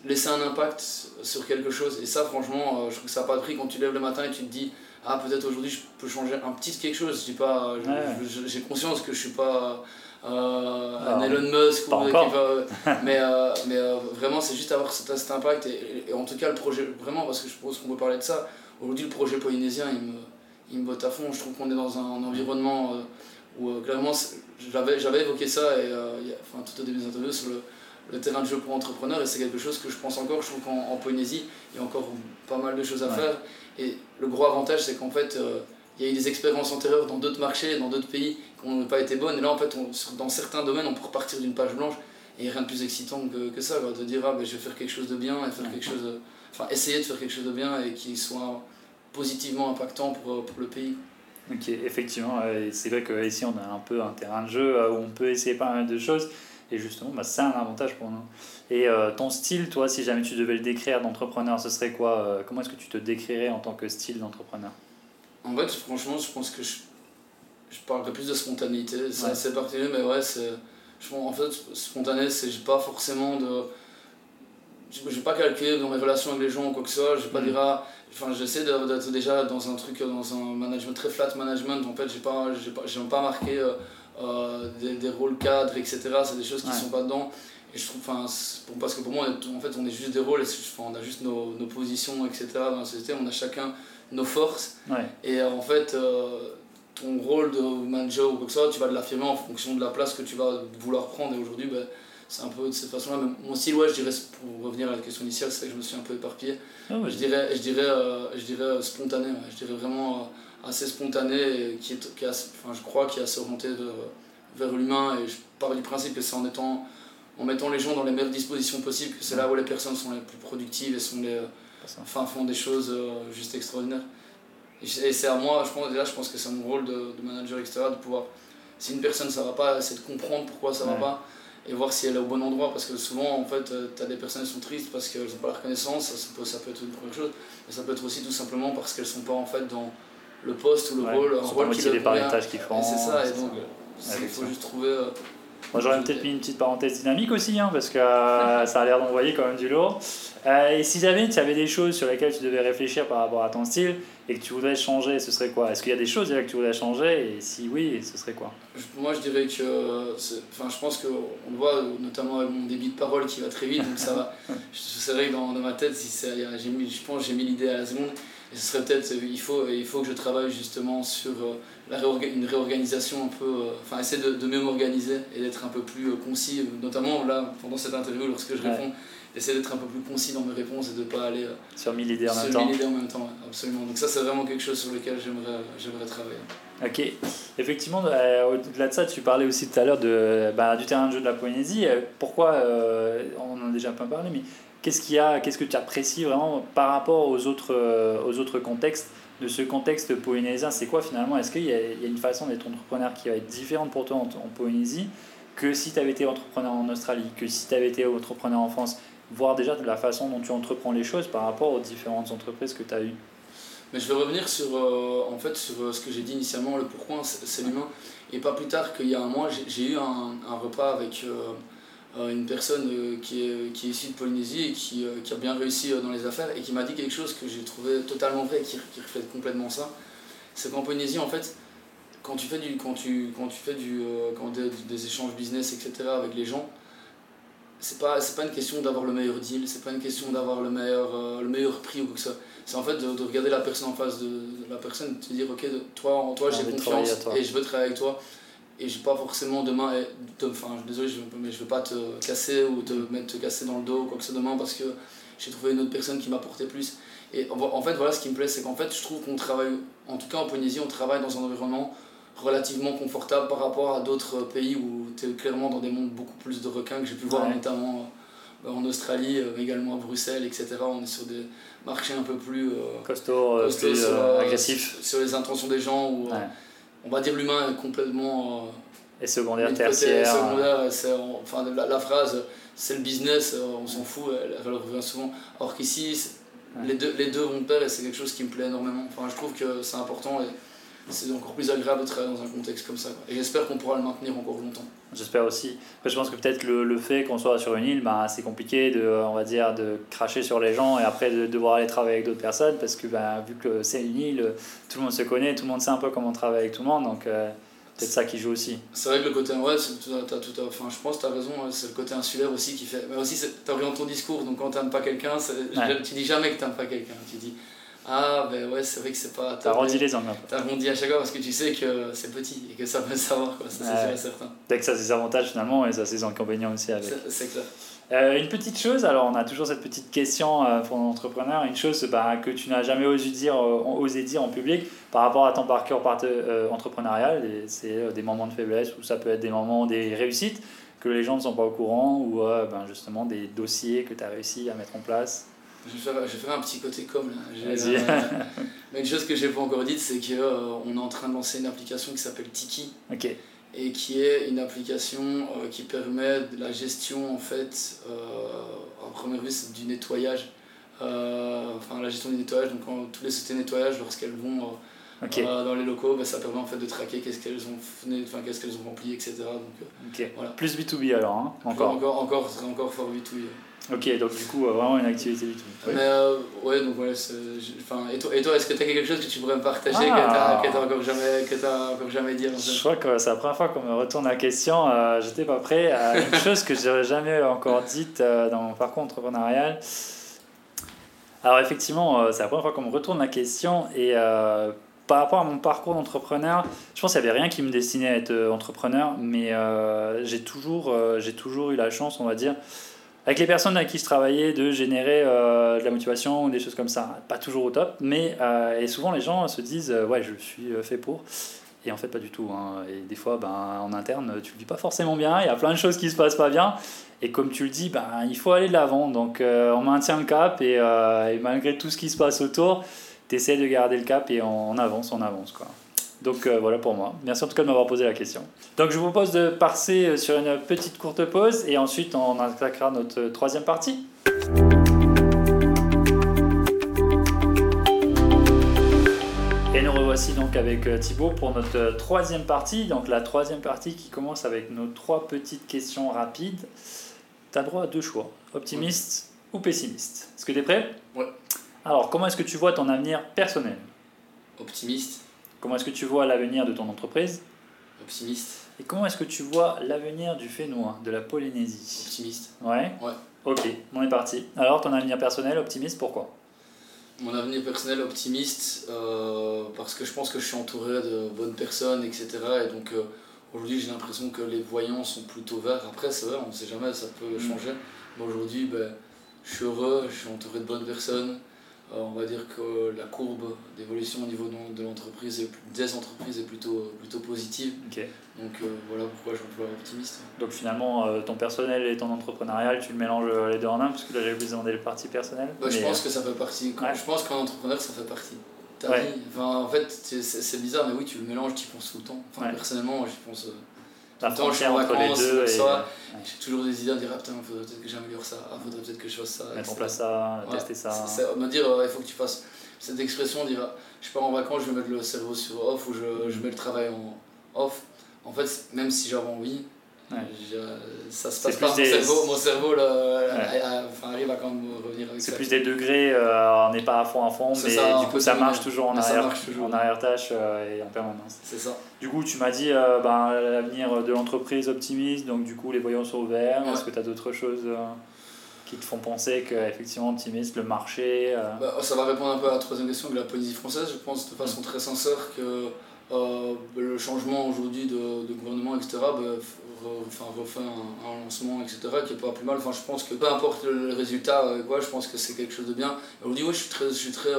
laisser un impact sur quelque chose. Et ça, franchement, euh, je trouve que ça n'a pas de prix quand tu lèves le matin et tu te dis ah peut-être aujourd'hui je peux changer un petit quelque chose je dis pas Ouais. j'ai conscience que je suis pas euh, Ah, un Elon Musk ou qui va- mais euh, mais euh, vraiment c'est juste avoir cet, cet impact et, et en tout cas le projet vraiment parce que je pense qu'on peut parler de ça aujourd'hui le projet polynésien il me il me botte à fond. Je trouve qu'on est dans un, environnement euh, où euh, clairement j'avais j'avais évoqué ça et euh, y a- enfin tout au début des interviews sur le le terrain de jeu pour entrepreneurs et c'est quelque chose que je pense encore. Je trouve qu'en en Polynésie il y a encore pas mal de choses à Ouais. faire et le gros avantage, c'est qu'en fait, euh, il y a eu des expériences antérieures dans d'autres marchés, dans d'autres pays qui n'ont pas été bonnes. Et là, en fait, on- dans certains domaines, on peut repartir d'une page blanche. Et rien de plus excitant que, que ça, quoi, de dire ah, ben, je vais faire quelque chose de bien, et faire quelque chose de- enfin, essayer de faire quelque chose de bien et qui soit positivement impactant pour, euh, pour le pays. Ok, effectivement, euh, c'est vrai qu'ici on a un peu un terrain de jeu euh, où on peut essayer pas mal de choses, et justement, bah, c'est un avantage pour nous. Et euh, ton style, toi, si jamais tu devais le décrire d'entrepreneur, ce serait quoi euh, Comment est-ce que tu te décrirais en tant que style d'entrepreneur? En fait, franchement, je pense que je, je parlerais plus de spontanéité. C'est Ouais. assez particulier, mais ouais, c'est. En fait, spontané, c'est j'ai pas forcément de. Vais pas calculer dans mes relations avec les gens ou quoi que ce soit. Je vais pas Mm. dire. ah, Enfin, j'essaie de- d'être déjà dans un truc, dans un management très flat management. En fait, j'ai pas, j'ai pas, j'ai pas marqué euh, euh, des, des rôles cadres, etc. C'est des choses qui Ouais. sont pas dedans. Et je trouve, enfin, pour- parce que pour moi, on est- en fait, on est juste des rôles, et enfin, on a juste nos, nos positions, etc. dans la société. On a chacun nos forces. Ouais, Et euh, en fait, euh, ton rôle de manager ou quoi que ce soit, tu vas l'affirmer en fonction de la place que tu vas vouloir prendre. Et aujourd'hui, ben, c'est un peu de cette façon-là. Mais Mon style, ouais, je dirais, pour revenir à la question initiale, c'est que je me suis un peu éparpillé. Ah ouais, Je dirais, je dirais, euh, je dirais spontané. ouais. Je dirais vraiment euh, assez spontané, et qui est, qui est assez- enfin, je crois, qui est assez orienté vers, vers l'humain. Et je pars du principe que c'est en étant en mettant les gens dans les meilleures dispositions possibles que c'est là où les personnes sont les plus productives et sont les, ça. Enfin, font des choses euh, juste extraordinaires. Et c'est à moi, je pense, déjà, je pense que c'est mon rôle de, de manager, etc., de pouvoir, si une personne ça va pas, c'est de comprendre pourquoi ça va Ouais. pas et voir si elle est au bon endroit. Parce que souvent, en fait, tu as des personnes qui sont tristes parce qu'elles n'ont pas la reconnaissance, ça, ça peut, ça peut être une première chose, mais ça peut être aussi tout simplement parce qu'elles sont pas en fait dans le poste ou le Ouais, rôle, ils sont rôle pas leur par les tâches qu'ils font. C'est ça, et donc, euh, il faut juste trouver, euh, Moi, j'aurais peut-être mis une petite parenthèse dynamique aussi, hein, parce que euh, ça a l'air d'envoyer quand même du lourd. Euh, et si jamais tu avais des choses sur lesquelles tu devais réfléchir par rapport à ton style et que tu voudrais changer, ce serait quoi? Est-ce qu'il y a des choses que tu voudrais changer? Et si oui, ce serait quoi? Moi, je dirais que. Enfin, je pense qu'on le voit notamment avec mon débit de parole qui va très vite, donc ça va. C'est vrai que dans, dans ma tête, si mis, je pense que j'ai mis l'idée à la seconde. Et ce serait peut-être, il faut, il faut que je travaille justement sur euh, une réorganisation un peu, euh, enfin essayer de, de mieux m'organiser et d'être un peu plus euh, concis, notamment là, pendant cette interview, lorsque je réponds, essayer d'être un peu plus concis dans mes réponses et de ne pas aller sur mille idées en même temps. idées en même temps, absolument. Donc ça, c'est vraiment quelque chose sur lequel j'aimerais, j'aimerais travailler. Ok, effectivement, au-delà de ça, tu parlais aussi tout à l'heure de, bah, du terrain de jeu de la Polynésie. Pourquoi, on en a déjà un peu parlé, mais Qu'est-ce qu'il a, qu'est-ce que tu apprécies vraiment par rapport aux autres, euh, aux autres contextes de ce contexte polynésien? C'est quoi finalement? Est-ce qu'il y, a une façon d'être entrepreneur qui va être différente pour toi en, Polynésie que si tu avais été entrepreneur en Australie, que si tu avais été entrepreneur en France? Voir déjà de la façon dont tu entreprends les choses par rapport aux différentes entreprises que tu as eues. Mais je vais revenir sur, euh, en fait, sur euh, ce que j'ai dit initialement, le pourquoi c'est l'humain. Et pas plus tard qu'il y a un mois, j'ai eu un, repas avec une personne euh, qui est, qui est issue de Polynésie et qui, euh, qui a bien réussi dans les affaires et qui m'a dit quelque chose que j'ai trouvé totalement vrai et qui, qui reflète complètement ça. C'est qu'en Polynésie, en fait, quand tu fais, du, quand tu, quand tu fais du, quand des, des, échanges business, etc., avec les gens, c'est pas, pas une question d'avoir le meilleur deal, c'est pas une question d'avoir le meilleur, le meilleur prix ou quoi que ça. C'est en fait de, de, regarder la personne en face de, la personne, de te dire, ok, toi, en toi, j'ai confiance et je veux travailler avec toi et j'ai pas forcément demain enfin désolé je, mais je veux pas te casser ou te mettre te casser dans le dos ou quoi que ce soit demain parce que j'ai trouvé une autre personne qui m'apportait plus et en fait voilà ce qui me plaît c'est qu'en fait je trouve qu'on travaille en tout cas en Polynésie on travaille dans un environnement relativement confortable par rapport à d'autres pays où tu es clairement dans des mondes beaucoup plus de requins que j'ai pu voir notamment euh, en Australie, mais euh, également à Bruxelles, etc. On est sur des marchés un peu plus euh, costauds, plus, agressifs. Sur les intentions des gens. Où, on va dire l'humain est complètement. Euh, et secondaire, tertiaire. Secondaire, enfin, la, phrase c'est le business, euh, on s'en fout, elle, revient souvent. Or qu'ici, les, deux, les deux vont de pair et c'est quelque chose qui me plaît énormément. Enfin, je trouve que c'est important et c'est encore plus agréable de travailler dans un contexte comme ça. Et j'espère qu'on pourra le maintenir encore longtemps. J'espère aussi. je pense que peut-être le, le, fait qu'on soit sur une île, bah, c'est compliqué de, on va dire, de cracher sur les gens et après de devoir aller travailler avec d'autres personnes parce que bah, vu que c'est une île, tout le monde se connaît, tout le monde sait un peu comment travailler avec tout le monde. Donc, euh, peut-être ça qui joue aussi. C'est vrai que le côté, ouais, as, tout enfin, je pense que tu as raison, c'est le côté insulaire aussi qui fait. Mais aussi, tu orientes ton discours, donc quand tu n'aimes pas quelqu'un, tu dis jamais que tu n'aimes pas quelqu'un. Tu dis, ah, ben ouais, c'est vrai que c'est pas. T'as arrondi les angles. T'as arrondi à chaque fois parce que tu sais que c'est petit et que ça peut savoir, quoi. Ça, c'est certain. Dès que ça a ses avantages finalement et ça a ses inconvénients aussi avec. C'est clair. Euh, une petite chose, alors on a toujours cette petite question euh, pour l'entrepreneur, une chose bah, que tu n'as jamais osé dire, euh, osé dire en public par rapport à ton parcours entrepreneurial, c'est des moments de faiblesse ou ça peut être des moments des réussites que les gens ne sont pas au courant ou ben, justement des dossiers que tu as réussi à mettre en place. Je vais, faire, un petit côté com là. Euh, mais une chose que j'ai pas encore dite, c'est qu'on euh, est en train de lancer une application qui s'appelle Tiki. Et qui est une application euh, qui permet de la gestion en fait, en première vue, c'est du nettoyage. enfin, la gestion du nettoyage, donc quand, tous les sociétés de nettoyage, lorsqu'elles vont dans les locaux, bah, ça permet en fait de traquer qu'est-ce qu'elles ont, enfin, qu'est-ce qu'elles ont rempli, etc. Donc, voilà. Plus B2B alors, hein encore. encore, encore, encore fort B2B. Ok, donc du coup, euh, vraiment une activité du tout. Mais euh, ouais, donc ouais, enfin, et toi, et toi est-ce que tu as quelque chose que tu pourrais me partager ah. que tu n'as encore, jamais, encore jamais dit Je crois que c'est la première fois qu'on me retourne la question. Euh, J'étais pas prêt. à une chose que je jamais encore dite euh, dans mon parcours entrepreneurial. Alors effectivement, c'est la première fois qu'on me retourne la question et par rapport à mon parcours d'entrepreneur, je pense qu'il n'y avait rien qui me destinait à être entrepreneur, mais j'ai toujours, j'ai toujours eu la chance, on va dire, avec les personnes avec qui je travaillais, de générer euh, de la motivation ou des choses comme ça. Pas toujours au top, mais euh, et souvent les gens se disent euh, ouais je suis fait pour. Et en fait pas du tout. Hein. Et des fois ben, en interne tu le dis pas forcément bien, il y a plein de choses qui se passent pas bien. Et comme tu le dis, ben, il faut aller de l'avant. Donc on maintient le cap et, et, malgré tout ce qui se passe autour, tu essaies de garder le cap et on, on avance, on avance. Quoi. Donc euh, voilà pour moi. Merci en tout cas de m'avoir posé la question. Donc je vous propose de passer euh, sur une petite courte pause et ensuite on attaquera notre troisième partie. Et nous revoici donc avec euh, Thibaut pour notre euh, troisième partie. Donc la troisième partie qui commence avec nos trois petites questions rapides. Tu as droit à deux choix, optimiste ou pessimiste. Est-ce que tu es prêt? Ouais. Alors, comment est-ce que tu vois ton avenir personnel? Optimiste. Comment est-ce que tu vois l'avenir de ton entreprise? Optimiste. Et comment est-ce que tu vois l'avenir du Fénois, de la Polynésie? Optimiste. Ouais? Ouais. Ok, on est parti. Alors, ton avenir personnel, optimiste, pourquoi? Mon avenir personnel optimiste euh, parce que je pense que je suis entouré de bonnes personnes, etc. Et donc euh, aujourd'hui j'ai l'impression que les voyants sont plutôt verts. Après c'est vrai, on ne sait jamais, ça peut Mm. changer. Mais aujourd'hui ben, je suis heureux, je suis entouré de bonnes personnes. Euh, on va dire que la courbe d'évolution au niveau de, l'entreprise, et des entreprises est plutôt, plutôt positive. Donc euh, voilà pourquoi je m'emploie optimiste. Donc finalement, euh, ton personnel et ton entrepreneurial, tu le mélanges les deux en un, parce que là j'avais demandé le parti personnel. Bah, je pense que ça fait partie. Quand, ouais. Je pense qu'un entrepreneur, ça fait partie. Ouais. Enfin, en fait, c'est c'est bizarre, mais oui, tu le mélanges, tu y penses tout le temps. Enfin, Ouais. personnellement, j'y pense. euh, la frontière entre les vacances, deux comme et ça. euh, J'ai toujours des idées à dire, ah putain, faudrait peut-être que j'améliore ça, ah, faudrait peut-être que je fasse ça. mettre en place ça, Ouais, tester ça. c'est- me dire, euh, il faut que tu fasses cette expression, dire, je pars en vacances, je vais mettre le cerveau sur off ou je, je mets le travail en off. En fait, même si j'avais envie, Ouais. je- ça se passe pas. Mon des- cerveau, mon cerveau là, Ouais. a- a- enfin, arrive à quand même revenir avec C'est plus des degrés, euh, on n'est pas à fond à fond, mais ça, du coup ça marche toujours en mais ça arrière, marche toujours. en arrière tâche et en permanence. C'est ça. Du coup, tu m'as dit euh, ben, l'avenir de l'entreprise optimiste, donc du coup les voyants sont ouverts. Ouais. Est-ce que tu as d'autres choses euh, qui te font penser qu'effectivement optimiste, le marché euh, Bah, ça va répondre un peu à la troisième question de la Polynésie française. Je pense de façon très sincère que le changement aujourd'hui de, de gouvernement, etc., bah, enfin, refait un, un lancement, etc., qui est pas plus mal. Enfin, je pense que peu importe le, résultat, quoi, je pense que c'est quelque chose de bien. Aujourd'hui, ouais, je suis très, je suis très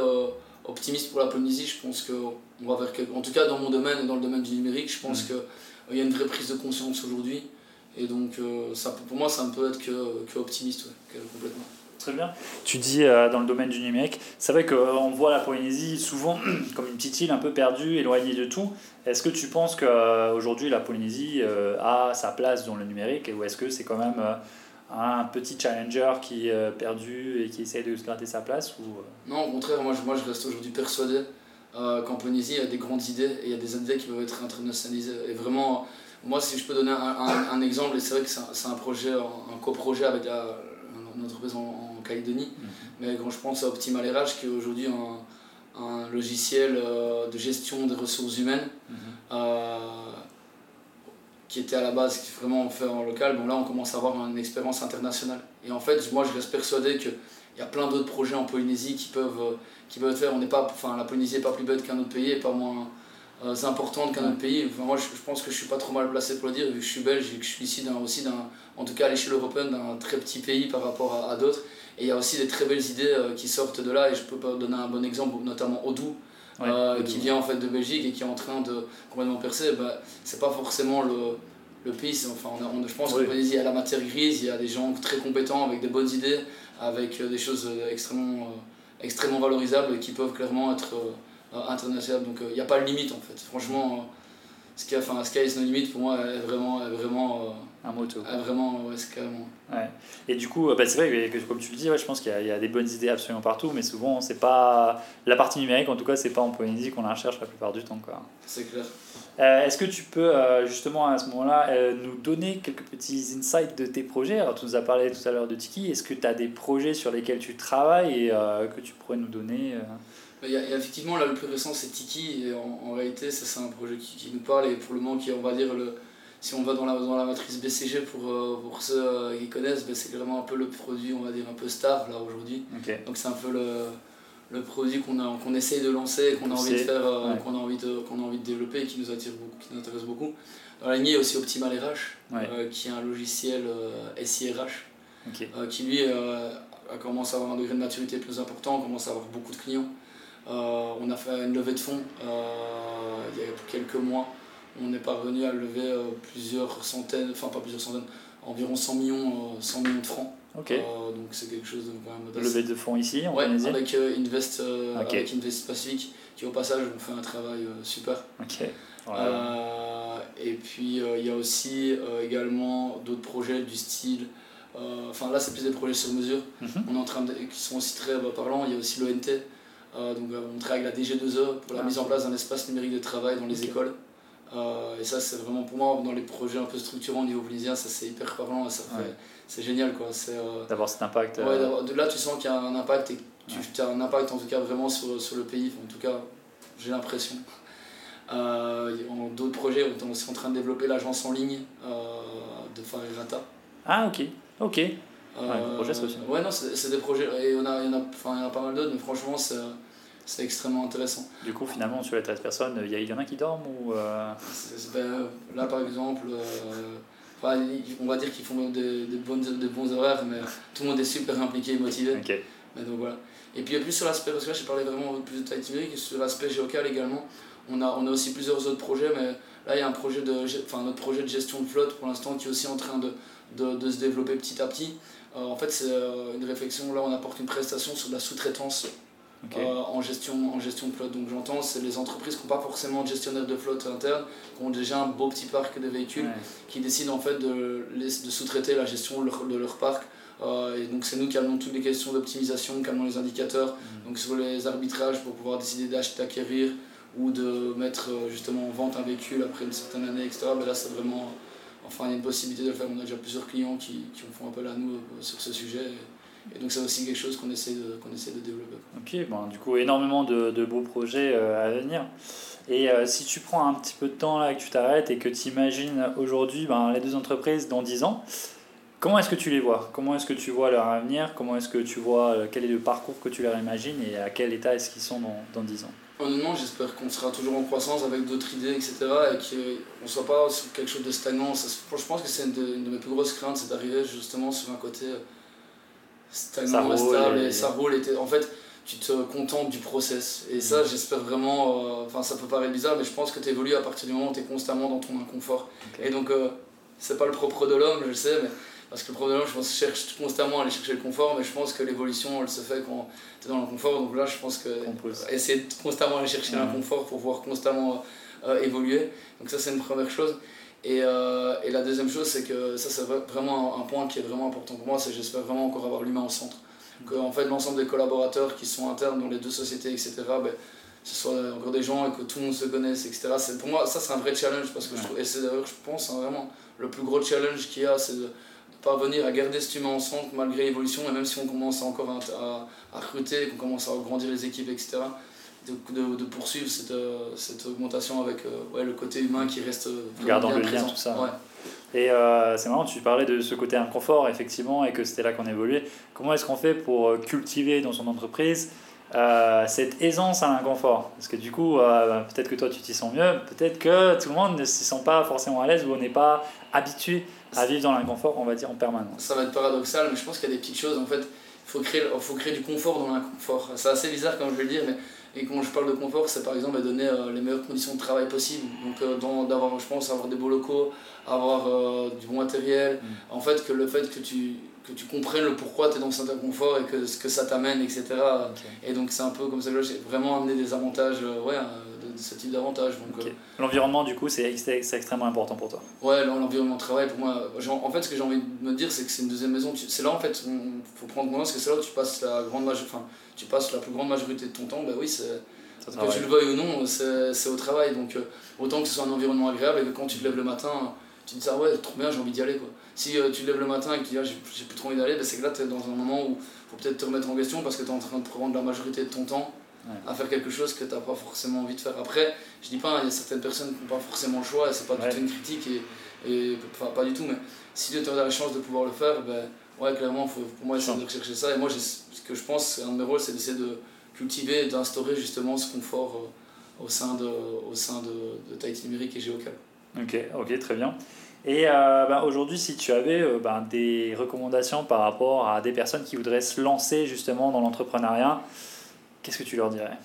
optimiste pour la Polynésie. Je pense que on va vers quelque- en tout cas dans mon domaine et dans le domaine du numérique, je pense Mm. que euh, y a une vraie prise de conscience aujourd'hui. Et donc, euh, ça, pour moi, ça ne peut être que, que optimiste, ouais, complètement. Très bien. Tu dis euh, dans le domaine du numérique, c'est vrai qu'on voit la Polynésie souvent comme une petite île un peu perdue, éloignée de tout. Est-ce que tu penses qu'aujourd'hui la Polynésie a sa place dans le numérique ou est-ce que c'est quand même un petit challenger qui est euh, perdu et qui essaie de se gratter sa place ou, euh, Non, au contraire, moi je, moi, je reste aujourd'hui persuadé euh, qu'en Polynésie, il y a des grandes idées et il y a des idées qui peuvent être internationalisées. Et vraiment, moi, si je peux donner un, un, un exemple, et c'est vrai que c'est un, projet, un, coprojet avec la, une entreprise en, en Calédonie, mais quand je pense à Optimal RH, qui est aujourd'hui un, logiciel euh, de gestion des ressources humaines, euh, qui était à la base qui vraiment fait en local, bon là on commence à avoir une expérience internationale. Et en fait, moi je reste persuadé qu'il y a plein d'autres projets en Polynésie qui peuvent, euh, qui peuvent être faits. On n'est pas, enfin, la Polynésie n'est pas plus bête qu'un autre pays et pas moins euh, importante qu'un autre pays. Enfin, moi je, je pense que je suis pas trop mal placé pour le dire, vu que je suis belge et que je suis ici aussi, en tout cas à l'échelle européenne, d'un très petit pays par rapport à, à d'autres. Et il y a aussi des très belles idées euh, qui sortent de là, et je peux donner un bon exemple, notamment Odoo, Ouais, euh, qui vient en fait de Belgique et qui est en train de complètement percer, bah, c'est pas forcément le, le pays. Enfin, on a- on- je pense Oui. qu'en il y a la matière grise, il y a des gens très compétents avec des bonnes idées, avec euh, des choses euh, extrêmement, euh, extrêmement valorisables et qui peuvent clairement être euh, internationales. Donc il n'y a pas de limite en fait. Franchement, ce qui a, enfin, Sky is no limit pour moi est vraiment, est vraiment, un moto est vraiment, ouais, c'est carrément. Ouais. Et du coup, euh, bah, c'est vrai que, comme tu le dis, ouais, je pense qu'il y, y a des bonnes idées absolument partout, mais souvent, c'est pas la partie numérique, en tout cas, c'est pas en Polynésie qu'on la recherche la plupart du temps. C'est clair. Euh, Est-ce que tu peux euh, justement à ce moment-là euh, nous donner quelques petits insights de tes projets? Alors, tu nous as parlé tout à l'heure de Tiki. Est-ce que tu as des projets sur lesquels tu travailles et que tu pourrais nous donner euh, Il y, a, il y a effectivement, là, le plus récent, c'est Tiki. Et en, en réalité, ça, c'est un projet qui, qui nous parle. Et pour le moment, qui, on va dire, le, si on va dans la, dans la matrice BCG, pour, euh, pour ceux euh, qui connaissent, ben, c'est vraiment un peu le produit, on va dire, un peu star, là, aujourd'hui. Donc, c'est un peu le, le produit qu'on essaye de lancer, qu'on a envie de faire, euh, ouais. qu'on a, envie de- a envie de développer et qui nous, attire beaucoup, qui nous intéresse beaucoup. Dans la lignée, il y a aussi Optimal RH, Ouais. qui est un logiciel SIRH qui lui a commencé à avoir un degré de maturité plus important, commence à avoir beaucoup de clients. On a fait une levée de fonds il y a quelques mois. On est parvenu à lever euh, plusieurs centaines, enfin pas plusieurs centaines, environ 100 millions, euh, 100 millions de francs. Euh, donc c'est quelque chose de quand même Levée de fonds ici, en Ouais, Polynésie avec Invest, avec Invest Pacific, qui au passage ont fait un travail super. Voilà. Et puis il y a aussi également d'autres projets du style. euh, Enfin là c'est plus des projets sur mesure. Mhm. On est en train de, qui sont aussi très bah, parlants. Il y a aussi l'ONT donc on travaille avec la DG2E pour la Ah, mise en place d'un espace numérique de travail dans les écoles. Euh, et ça, c'est vraiment pour moi, dans les projets un peu structurants au niveau polynésien, ça c'est hyper parlant, et ça fait- Ouais. c'est génial. Quoi. C'est, euh, D'avoir cet impact. euh, ouais, de là, tu sens qu'il y a un impact et que tu Ouais. as un impact en tout cas vraiment sur, sur le pays. Enfin, en tout cas, j'ai l'impression. Euh, en d'autres projets, on est aussi en train de développer l'agence en ligne euh, de Farirata. Ah, ok. Ok. Euh, gros projet, ça aussi. Ouais, non, c'est c'est des projets, et on a, il y en a, enfin, il y en a pas mal d'autres, mais franchement, c'est c'est extrêmement intéressant. Du coup, finalement, sur les 13 personnes, il y, en a qui dorment ou. euh, ben, là, par exemple, euh, enfin, on va dire qu'ils font bonnes, des bons horaires, mais tout le monde est super impliqué et motivé. Mais donc voilà. Et puis, plus sur l'aspect, parce que là, j'ai parlé vraiment plus de taille numérique, et sur l'aspect géocal également, on a, on a aussi plusieurs autres projets, mais là, il y a un projet de, enfin, notre projet de gestion de flotte pour l'instant qui est aussi en train de, de, de se développer petit à petit. Euh, en fait, c'est euh, une réflexion, là, on apporte une prestation sur la sous-traitance Euh, en, gestion, en gestion de flotte. Donc j'entends, c'est les entreprises qui n'ont pas forcément de gestionnaire de flotte interne, qui ont déjà un beau petit parc de véhicules, Ouais. qui décident en fait de, de sous-traiter la gestion de leur, de leur parc. Euh, et donc c'est nous qui amenons toutes les questions d'optimisation, qui amenons les indicateurs, Mhm. donc sur les arbitrages pour pouvoir décider d'acheter, d'acquérir ou de mettre euh, justement en vente un véhicule après une certaine année, etc. Mais là c'est vraiment, enfin il y a une possibilité de le faire. On a déjà plusieurs clients qui, qui font appel à nous sur ce sujet. Et, donc c'est aussi quelque chose qu'on essaie, de, qu'on essaie de développer. Ok, bon, du coup, énormément de, de beaux projets euh, à venir. Et euh, si tu prends un petit peu de temps là, que tu t'arrêtes et que tu imagines aujourd'hui ben, les deux entreprises dans 10 ans, comment est-ce que tu les vois? Comment est-ce que tu vois leur avenir? Comment est-ce que tu vois euh, quel est le parcours que tu leur imagines et à quel état est-ce qu'ils sont dans, dans 10 ans? Honnêtement, j'espère qu'on sera toujours en croissance avec d'autres idées, etc. et qu'on ne soit pas sur quelque chose de stagnant. Je pense que c'est une, de- une de mes plus grosses craintes, c'est d'arriver justement sur un côté stagnant, roule stable, et, et- ça roule. Et en fait, tu te contentes du process. Et ça, j'espère vraiment. euh, Enfin, ça peut paraître bizarre, mais je pense que tu évolues à partir du moment où tu es constamment dans ton inconfort. Et donc, euh, c'est pas le propre de l'homme, je le sais, mais. Parce que le propre de l'homme, je pense, cherche constamment à aller chercher le confort, mais je pense que l'évolution, elle se fait quand tu es dans l'inconfort. Donc là, je pense que Compose. essayer de constamment aller chercher Ouais. l'inconfort pour pouvoir constamment euh, évoluer. Donc ça c'est une première chose. Et, euh, et la deuxième chose c'est que ça c'est vra- vraiment un, point qui est vraiment important pour moi, c'est que j'espère vraiment encore avoir l'humain au centre. Que en fait l'ensemble des collaborateurs qui sont internes dans les deux sociétés, etc., ben, ce soit encore des gens et que tout le monde se connaisse, etc. C'est, pour moi ça c'est un vrai challenge parce que je Ouais. trouve, et c'est d'ailleurs je pense hein, vraiment le plus gros challenge qu'il y a c'est de, de parvenir à garder cet humain au centre malgré l'évolution et même si on commence encore à, à, à recruter, qu'on commence à agrandir les équipes, etc de, de, de poursuivre cette, euh, cette augmentation avec euh, ouais, le côté humain qui reste euh, Gardant bien le lien, présent. tout ça. Ouais. Et euh, c'est marrant, tu parlais de ce côté inconfort, effectivement, et que c'était là qu'on évoluait. Comment est-ce qu'on fait pour cultiver dans son entreprise euh, cette aisance à l'inconfort? Parce que du coup, euh, peut-être que toi tu t'y sens mieux, peut-être que tout le monde ne s'y sent pas forcément à l'aise ou on n'est pas habitué à vivre dans l'inconfort, on va dire, en permanence. Ça va être paradoxal, mais je pense qu'il y a des petites choses. En fait, il faut créer, faut créer du confort dans l'inconfort. C'est assez bizarre quand je vais le dire, mais et quand je parle de confort, c'est par exemple donner euh, les meilleures conditions de travail possibles. Donc, euh, d'avoir, je pense, avoir des beaux locaux, avoir euh, du bon matériel. Mm. En fait, que le fait que tu, que tu comprennes le pourquoi tu es dans cet inconfort et que ce que ça t'amène, etc. Et donc, c'est un peu comme ça que j'ai vraiment amené des avantages, ouais, ce type d'avantages. Donc, Ok. euh, L'environnement, du coup, c'est ex- c'est extrêmement important pour toi. Ouais, l'en- l'environnement de travail, pour moi, en fait, ce que j'ai envie de me dire, c'est que c'est une deuxième maison. C'est là, en fait, il faut prendre conscience que c'est là où tu passes la grande major- enfin, tu passes la plus grande majorité de ton temps. Bah oui, c'est, que tu le veuilles ou non, c'est au travail. Donc, euh, autant que ce soit un environnement agréable et que quand tu te lèves le matin, tu te dis, ah ouais, trop bien, j'ai envie d'y aller. Quoi. Si euh, tu te lèves le matin et que tu dis, ah, j'ai j'ai plus trop envie d'aller, bah, c'est que là, tu es dans un moment où il faut peut-être te remettre en question parce que tu es en train de prendre la majorité de ton temps Ouais. à faire quelque chose que tu n'as pas forcément envie de faire. Après, je dis pas, hein, il y a certaines personnes qui n'ont pas forcément le choix et c'est pas du Ouais. tout une critique, et, et, enfin pas du tout, mais si tu as la chance de pouvoir le faire, ben, ouais, clairement, faut, pour moi, essayer de rechercher ça. Et moi, ce que je pense, un de mes rôles, c'est d'essayer de cultiver et d'instaurer justement ce confort euh, au sein de, au sein de, de Tahiti numérique et Géocal. Ok, ok, très bien. Et euh, bah, aujourd'hui, si tu avais euh, bah, des recommandations par rapport à des personnes qui voudraient se lancer justement dans l'entrepreneuriat, qu'est-ce que tu leur dirais?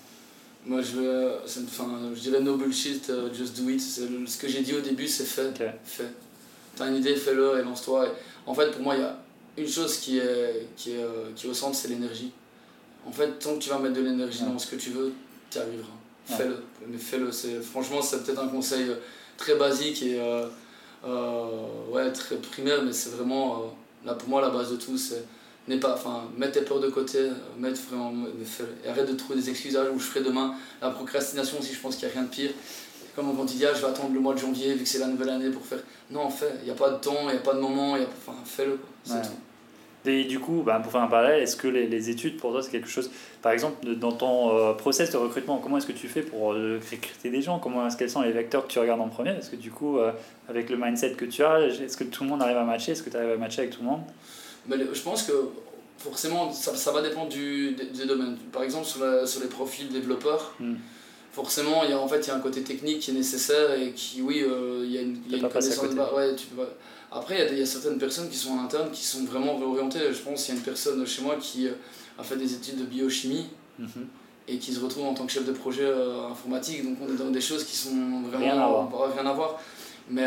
Moi, je, une- enfin, je dirais no bullshit, euh, just do it. Le- ce que j'ai dit au début, c'est fait. Ok. Fais. T'as une idée, fais-le et lance-toi. Et En fait, pour moi, il y a une chose qui est, qui est, euh, qui est au centre, c'est l'énergie. En fait, tant que tu vas mettre de l'énergie Ouais. dans ce que tu veux, tu y arriveras. Ouais. Fais-le. Mais fais-le. C'est, franchement, c'est peut-être un conseil euh, très basique et euh, euh, ouais, très primaire, mais c'est vraiment, euh, là, pour moi, la base de tout, c'est n'est pas, enfin, mets tes peurs de côté, euh, mettre vraiment, arrête de trouver des excuses où je ferai demain. La procrastination aussi, je pense qu'il n'y a rien de pire. Comme quand il dit, ah, je vais attendre le mois de janvier vu que c'est la nouvelle année pour faire. Non, en fait, il n'y a pas de temps, il n'y a pas de moment, y a... enfin, fais-le. Et du coup, bah, pour faire un parallèle, est-ce que les, les, études pour toi c'est quelque chose, par exemple, dans ton euh, process de recrutement, comment est-ce que tu fais pour euh, recruter des gens? Comment est-ce quels sont les vecteurs que tu regardes en premier? Est-ce que du coup, avec le mindset que tu as, est-ce que tout le monde arrive à matcher? Est-ce que tu arrives à matcher avec tout le monde? Mais Je pense que forcément, ça, ça, va dépendre du, des, domaines. Par exemple, sur, la, sur les profils développeurs, hmm. forcément, il y a, en fait, il y a un côté technique qui est nécessaire et qui, oui, euh, il y a une, y a une connaissance. Ouais, tu peux, après, il y, a il y, a certaines personnes qui sont en interne qui sont vraiment réorientées. Je pense qu'il y a une personne chez moi qui euh, a fait des études de biochimie. Mhm. Et qui se retrouve en tant que chef de projet euh, informatique, donc on est dans des choses qui sont vraiment rien à voir. Rien à voir. Mais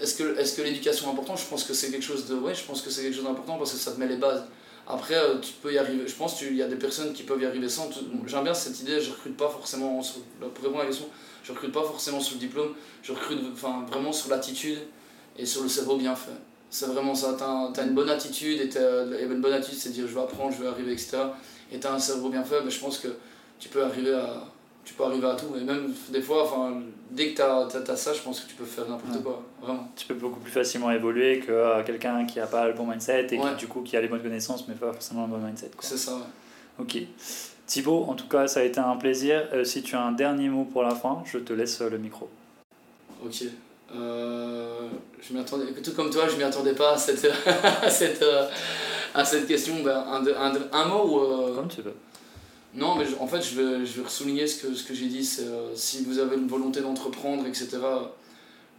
est-ce que, est que l'éducation est importante? Je pense que c'est quelque chose de. Ouais, je pense que c'est quelque chose d'important parce que ça te met les bases. Après, euh, tu peux y arriver. Je pense qu'il y a des personnes qui peuvent y arriver sans. J'aime bien cette idée, je recrute pas forcément. Pour répondre à la question, je recrute pas forcément sur le diplôme, je recrute enfin, vraiment sur l'attitude et sur le cerveau bien fait. C'est vraiment ça. Tu as, une bonne attitude et, et une bonne attitude, c'est dire je vais apprendre, je vais arriver, etc. Et tu as un cerveau bien fait, mais je pense que tu peux arriver à, tu peux arriver à tout. Et même des fois, dès que tu as, as, ça, je pense que tu peux faire n'importe quoi. Vraiment. Tu peux beaucoup plus facilement évoluer que euh, quelqu'un qui n'a pas le bon mindset et qui, du coup, qui a les bonnes connaissances, mais pas forcément le bon mindset. C'est ça, ouais. Ok. Thibaut, en tout cas, ça a été un plaisir. Euh, si tu as un dernier mot pour la fin, je te laisse le micro. Ok. Euh, je m'attendais, tout comme toi, je m'y attendais pas à cette, à cette, à cette question. Ben, un, un, un, mot ou. Comme tu veux. Non, mais en fait, je vais, je vais souligner ce que, ce que j'ai dit. C'est euh, si vous avez une volonté d'entreprendre, etc.,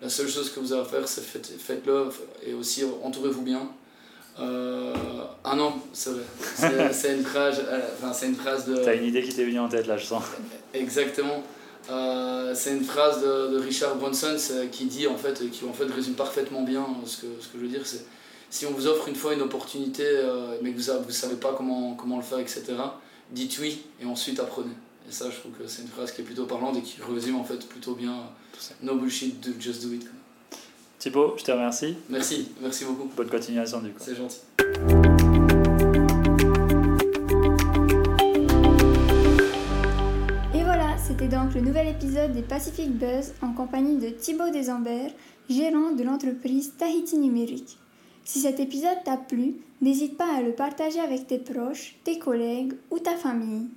la seule chose que vous avez à faire, c'est faites, faites-le et aussi entourez-vous bien. Euh, ah non, c'est vrai. C'est, une phrase, euh, enfin, c'est une phrase de. T'as une idée qui t'est venue en tête là, je sens. Exactement. Euh, c'est une phrase de, de Richard Branson qui dit en fait, qui en fait résume parfaitement bien ce que, ce que je veux dire. C'est si on vous offre une fois une opportunité, mais que vous ne savez pas comment, comment le faire, etc., dites oui et ensuite apprenez. Et ça, je trouve que c'est une phrase qui est plutôt parlante et qui résume en fait plutôt bien no bullshit, do, just do it. Thibaut, je te remercie. Merci, merci beaucoup. Bonne continuation du coup. C'est gentil. Et voilà, c'était donc le nouvel épisode des Pacific Buzz en compagnie de Thibaut Desambert, gérant de l'entreprise Tahiti Numérique. Si cet épisode t'a plu, n'hésite pas à le partager avec tes proches, tes collègues ou ta famille.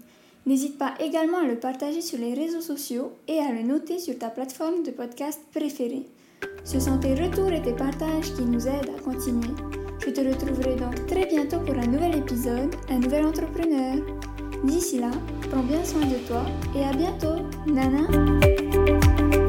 N'hésite pas également à le partager sur les réseaux sociaux et à le noter sur ta plateforme de podcast préférée. Ce sont tes retours et tes partages qui nous aident à continuer. Je te retrouverai donc très bientôt pour un nouvel épisode, un nouvel entrepreneur. D'ici là, prends bien soin de toi et à bientôt, Nana